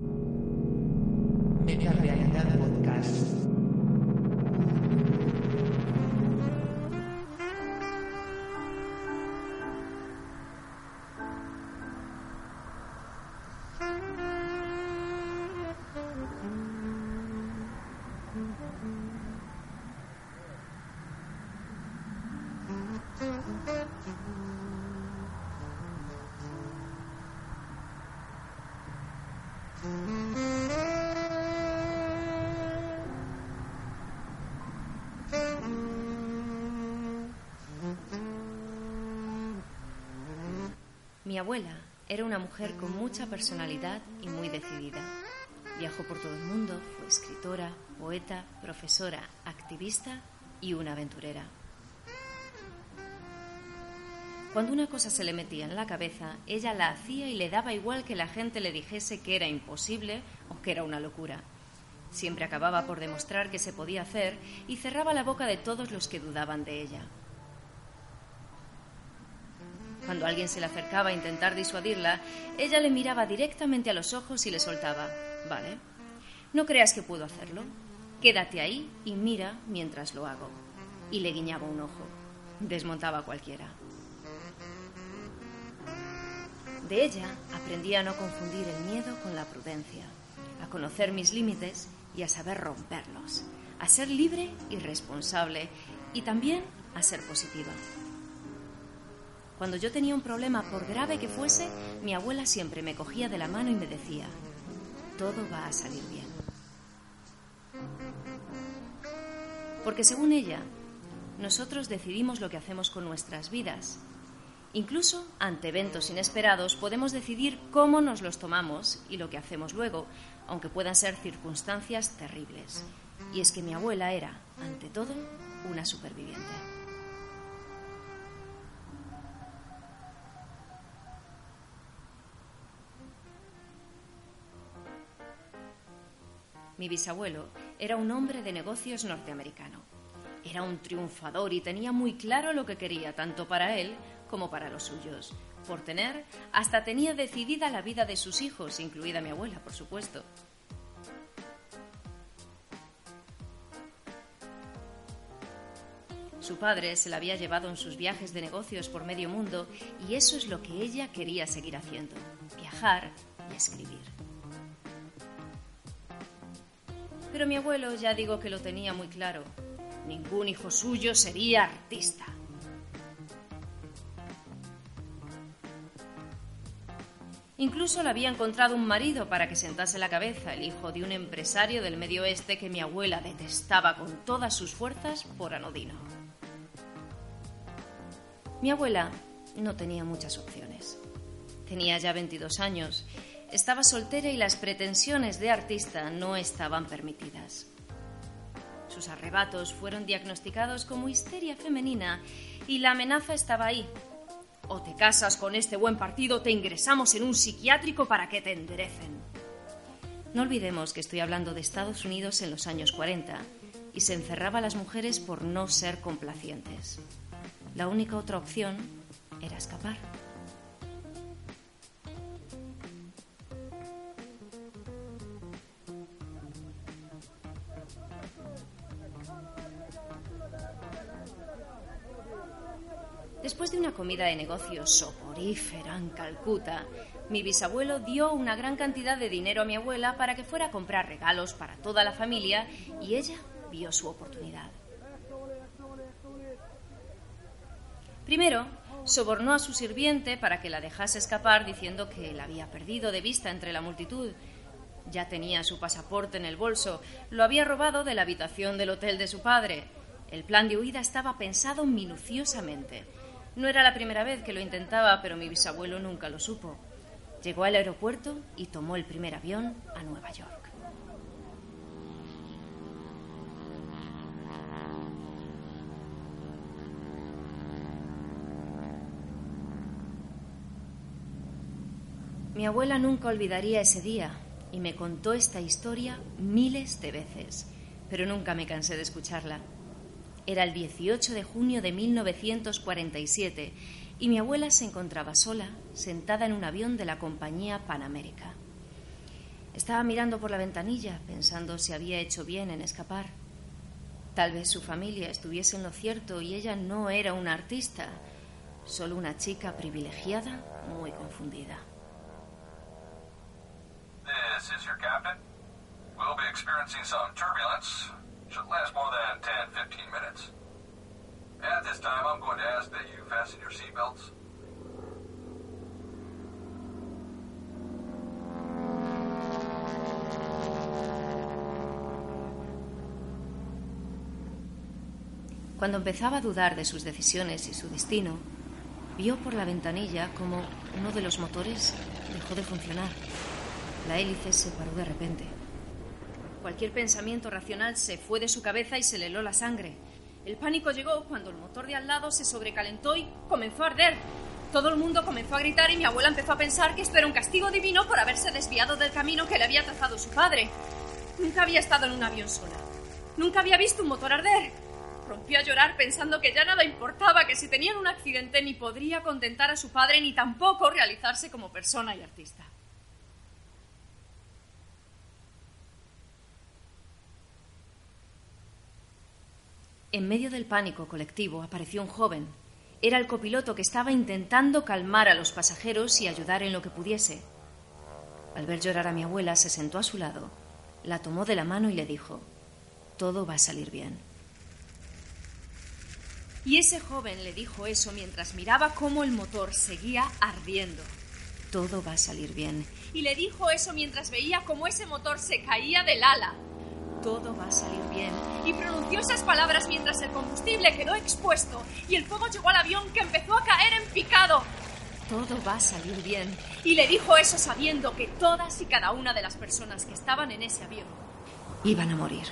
Metarealidad Podcast. Mi abuela era una mujer con mucha personalidad y muy decidida. Viajó por todo el mundo, fue escritora, poeta, profesora, activista y una aventurera. Cuando una cosa se le metía en la cabeza, ella la hacía y le daba igual que la gente le dijese que era imposible o que era una locura. Siempre acababa por demostrar que se podía hacer y cerraba la boca de todos los que dudaban de ella. Cuando alguien se le acercaba a intentar disuadirla, ella le miraba directamente a los ojos y le soltaba, Vale, no creas que puedo hacerlo. Quédate ahí y mira mientras lo hago. Y le guiñaba un ojo. Desmontaba a cualquiera. De ella aprendí a no confundir el miedo con la prudencia, a conocer mis límites y a saber romperlos, a ser libre y responsable y también a ser positiva. Cuando yo tenía un problema, por grave que fuese, mi abuela siempre me cogía de la mano y me decía, todo va a salir bien. Porque según ella, nosotros decidimos lo que hacemos con nuestras vidas. Incluso ante eventos inesperados podemos decidir cómo nos los tomamos y lo que hacemos luego, aunque puedan ser circunstancias terribles. Y es que mi abuela era, ante todo, una superviviente. Mi bisabuelo era un hombre de negocios norteamericano. Era un triunfador y tenía muy claro lo que quería, tanto para él como para los suyos. Por tener, hasta tenía decidida la vida de sus hijos, incluida mi abuela, por supuesto. Su padre se la había llevado en sus viajes de negocios por medio mundo y eso es lo que ella quería seguir haciendo, viajar y escribir. Pero mi abuelo ya digo que lo tenía muy claro. Ningún hijo suyo sería artista. Incluso le había encontrado un marido para que sentase la cabeza, el hijo de un empresario del medio oeste que mi abuela detestaba con todas sus fuerzas por anodino. Mi abuela no tenía muchas opciones. Tenía ya 22 años, estaba soltera y las pretensiones de artista no estaban permitidas. Sus arrebatos fueron diagnosticados como histeria femenina y la amenaza estaba ahí. O te casas con este buen partido o te ingresamos en un psiquiátrico para que te enderecen. No olvidemos que estoy hablando de Estados Unidos en los años 40 y se encerraba a las mujeres por no ser complacientes. La única otra opción era escapar. Después de una comida de negocios soporífera en Calcuta, mi bisabuelo dio una gran cantidad de dinero a mi abuela para que fuera a comprar regalos para toda la familia y ella vio su oportunidad. Primero, sobornó a su sirviente para que la dejase escapar diciendo que la había perdido de vista entre la multitud. Ya tenía su pasaporte en el bolso, lo había robado de la habitación del hotel de su padre. El plan de huida estaba pensado minuciosamente. No era la primera vez que lo intentaba, pero mi bisabuelo nunca lo supo. Llegó al aeropuerto y tomó el primer avión a Nueva York. Mi abuela nunca olvidaría ese día y me contó esta historia miles de veces, pero nunca me cansé de escucharla. Era el 18 de junio de 1947 y mi abuela se encontraba sola, sentada en un avión de la compañía Panamérica. Estaba mirando por la ventanilla, pensando si había hecho bien en escapar. Tal vez su familia estuviese en lo cierto y ella no era una artista, solo una chica privilegiada muy confundida. This is your captain. We'll be experiencing. Should last more than 10, 15 minutes. At this time, I'm going to ask that you fasten your seatbelts. Cuando empezaba a dudar de sus decisiones y su destino, vio por la ventanilla como uno de los motores dejó de funcionar. La hélice se paró de repente. Cualquier pensamiento racional se fue de su cabeza y se le heló la sangre. El pánico llegó cuando el motor de al lado se sobrecalentó y comenzó a arder. Todo el mundo comenzó a gritar y mi abuela empezó a pensar que esto era un castigo divino por haberse desviado del camino que le había trazado su padre. Nunca había estado en un avión sola. Nunca había visto un motor arder. Rompió a llorar pensando que ya nada importaba, que si tenían un accidente ni podría contentar a su padre ni tampoco realizarse como persona y artista. En medio del pánico colectivo apareció un joven. Era el copiloto que estaba intentando calmar a los pasajeros y ayudar en lo que pudiese. Al ver llorar a mi abuela, se sentó a su lado, la tomó de la mano y le dijo, todo va a salir bien. Y ese joven le dijo eso mientras miraba cómo el motor seguía ardiendo. Todo va a salir bien. Y le dijo eso mientras veía cómo ese motor se caía del ala. Todo va a salir bien. Y pronunció esas palabras mientras el combustible quedó expuesto y el fuego llegó al avión que empezó a caer en picado. Todo va a salir bien. Y le dijo eso sabiendo que todas y cada una de las personas que estaban en ese avión iban a morir.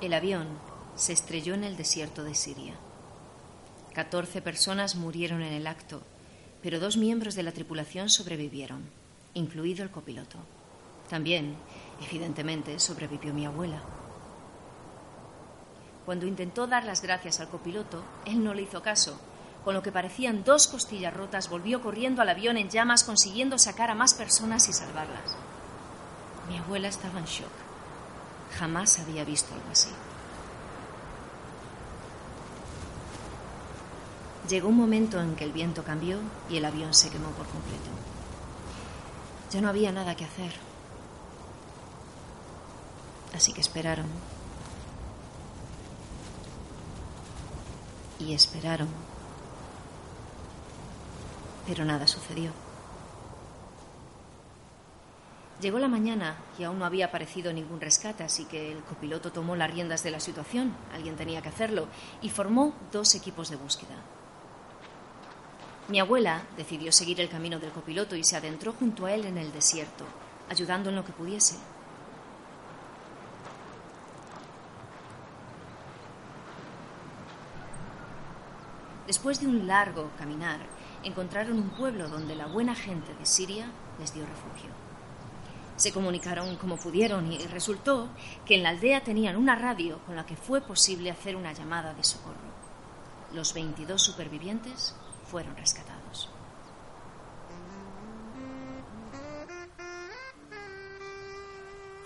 El avión se estrelló en el desierto de Siria. Catorce personas murieron en el acto, pero dos miembros de la tripulación sobrevivieron, incluido el copiloto. También, evidentemente, sobrevivió mi abuela. Cuando intentó dar las gracias al copiloto, él no le hizo caso. Con lo que parecían dos costillas rotas, volvió corriendo al avión en llamas, consiguiendo sacar a más personas y salvarlas. Mi abuela estaba en shock. Jamás había visto algo así. Llegó un momento en que el viento cambió y el avión se quemó por completo. Ya no había nada que hacer. Así que esperaron. Y esperaron. Pero nada sucedió. Llegó la mañana y aún no había aparecido ningún rescate, así que el copiloto tomó las riendas de la situación, alguien tenía que hacerlo, y formó dos equipos de búsqueda. Mi abuela decidió seguir el camino del copiloto y se adentró junto a él en el desierto, ayudando en lo que pudiese. Después de un largo caminar, encontraron un pueblo donde la buena gente de Siria les dio refugio. Se comunicaron como pudieron y resultó que en la aldea tenían una radio con la que fue posible hacer una llamada de socorro. Los 22 supervivientes fueron rescatados.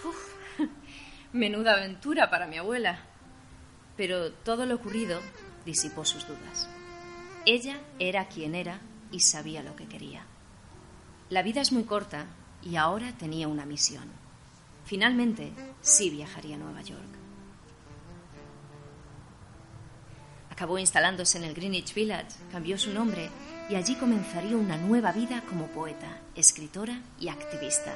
Uf, menuda aventura para mi abuela. Pero todo lo ocurrido disipó sus dudas. Ella era quien era y sabía lo que quería. La vida es muy corta y ahora tenía una misión. Finalmente, sí viajaría a Nueva York. Acabó instalándose en el Greenwich Village, cambió su nombre y allí comenzaría una nueva vida como poeta, escritora y activista.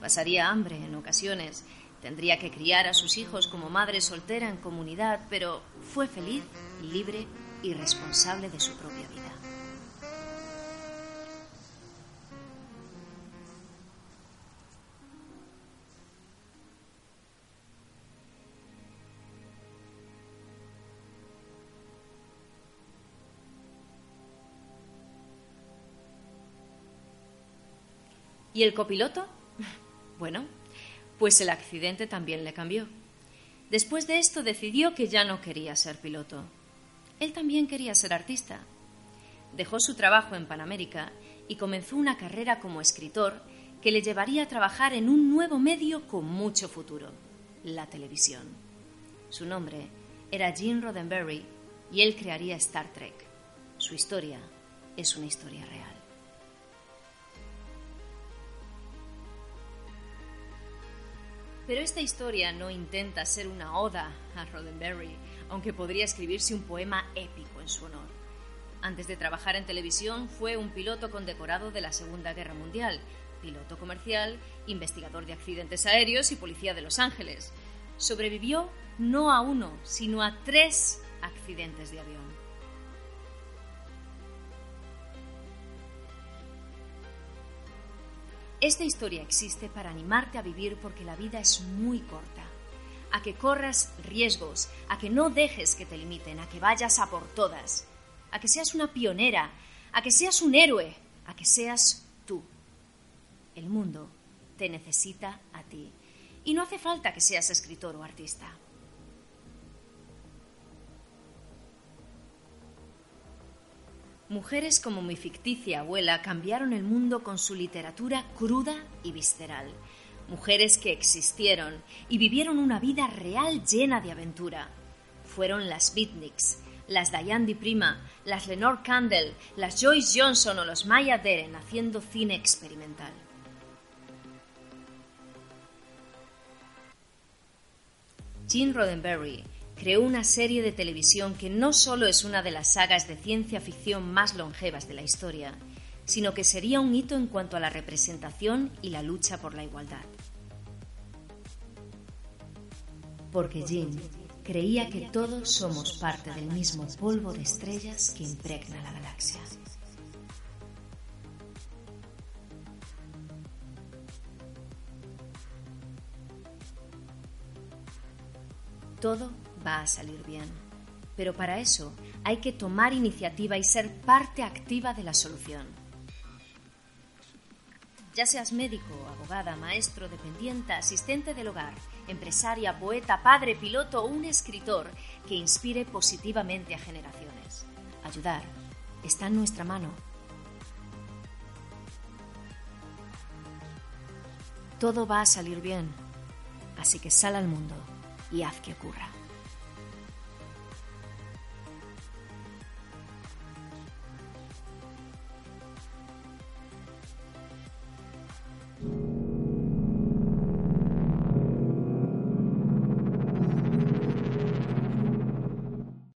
Pasaría hambre en ocasiones, Tendría que criar a sus hijos como madre soltera en comunidad, pero fue feliz, libre y responsable de su propia vida. ¿Y el copiloto? Bueno, pues el accidente también le cambió. Después de esto decidió que ya no quería ser piloto. Él también quería ser artista. Dejó su trabajo en Panamérica y comenzó una carrera como escritor que le llevaría a trabajar en un nuevo medio con mucho futuro, la televisión. Su nombre era Gene Roddenberry y él crearía Star Trek. Su historia es una historia real. Pero esta historia no intenta ser una oda a Roddenberry, aunque podría escribirse un poema épico en su honor. Antes de trabajar en televisión fue un piloto condecorado de la Segunda Guerra Mundial, piloto comercial, investigador de accidentes aéreos y policía de Los Ángeles. Sobrevivió no a uno, sino a tres accidentes de avión. Esta historia existe para animarte a vivir porque la vida es muy corta, a que corras riesgos, a que no dejes que te limiten, a que vayas a por todas, a que seas una pionera, a que seas un héroe, a que seas tú. El mundo te necesita a ti y no hace falta que seas escritor o artista. Mujeres como mi ficticia abuela cambiaron el mundo con su literatura cruda y visceral. Mujeres que existieron y vivieron una vida real llena de aventura. Fueron las Beatniks, las Diane Di Prima, las Lenore Candle, las Joyce Johnson o los Maya Deren haciendo cine experimental. Gene Roddenberry creó una serie de televisión que no solo es una de las sagas de ciencia ficción más longevas de la historia, sino que sería un hito en cuanto a la representación y la lucha por la igualdad. Porque Jim creía que todos somos parte del mismo polvo de estrellas que impregna la galaxia. Todo va a salir bien. Pero para eso hay que tomar iniciativa y ser parte activa de la solución. Ya seas médico, abogada, maestro, dependienta, asistente del hogar, empresaria, poeta, padre, piloto o un escritor que inspire positivamente a generaciones. Ayudar está en nuestra mano. Todo va a salir bien, así que sal al mundo y haz que ocurra.